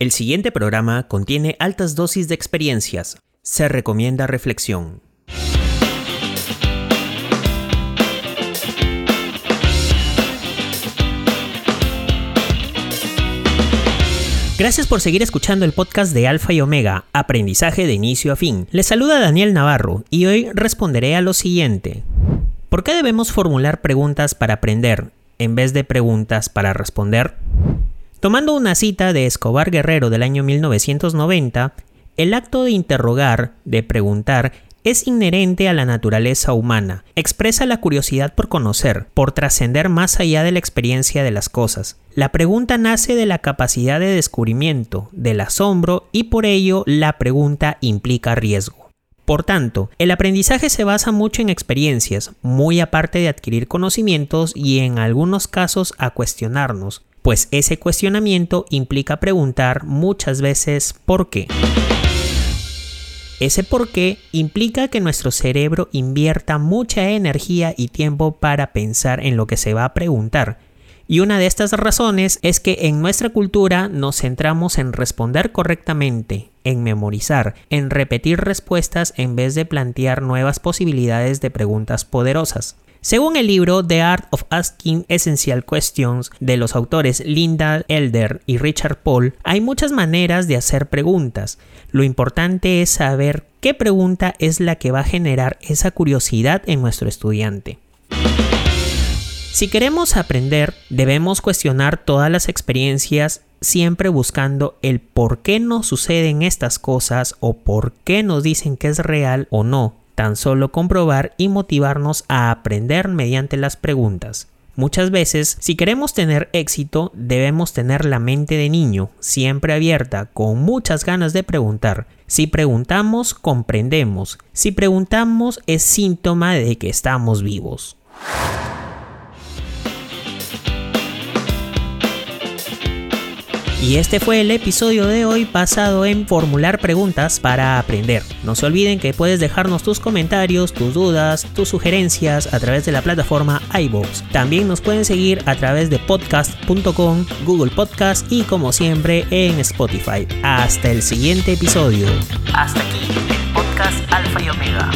El siguiente programa contiene altas dosis de experiencias. Se recomienda reflexión. Gracias por seguir escuchando el podcast de Alfa y Omega, aprendizaje de inicio a fin. Les saluda Daniel Navarro y hoy responderé a lo siguiente. ¿Por qué debemos formular preguntas para aprender en vez de preguntas para responder? Tomando una cita de Escobar Guerrero del año 1990, el acto de interrogar, de preguntar, es inherente a la naturaleza humana, expresa la curiosidad por conocer, por trascender más allá de la experiencia de las cosas. La pregunta nace de la capacidad de descubrimiento, del asombro y por ello la pregunta implica riesgo. Por tanto, el aprendizaje se basa mucho en experiencias, muy aparte de adquirir conocimientos y en algunos casos a cuestionarnos, pues ese cuestionamiento implica preguntar muchas veces por qué. Ese por qué implica que nuestro cerebro invierta mucha energía y tiempo para pensar en lo que se va a preguntar. Y una de estas razones es que en nuestra cultura nos centramos en responder correctamente, en memorizar, en repetir respuestas en vez de plantear nuevas posibilidades de preguntas poderosas. Según el libro The Art of Asking Essential Questions de los autores Linda Elder y Richard Paul, hay muchas maneras de hacer preguntas. Lo importante es saber qué pregunta es la que va a generar esa curiosidad en nuestro estudiante. Si queremos aprender, debemos cuestionar todas las experiencias siempre buscando el por qué nos suceden estas cosas o por qué nos dicen que es real o no tan solo comprobar y motivarnos a aprender mediante las preguntas. Muchas veces, si queremos tener éxito, debemos tener la mente de niño, siempre abierta, con muchas ganas de preguntar. Si preguntamos, comprendemos. Si preguntamos, es síntoma de que estamos vivos. Y este fue el episodio de hoy basado en formular preguntas para aprender. No se olviden que puedes dejarnos tus comentarios, tus dudas, tus sugerencias a través de la plataforma iVoox. También nos pueden seguir a través de podcast.com, Google Podcast y como siempre en Spotify. Hasta el siguiente episodio. Hasta aquí el podcast Alfa y Omega.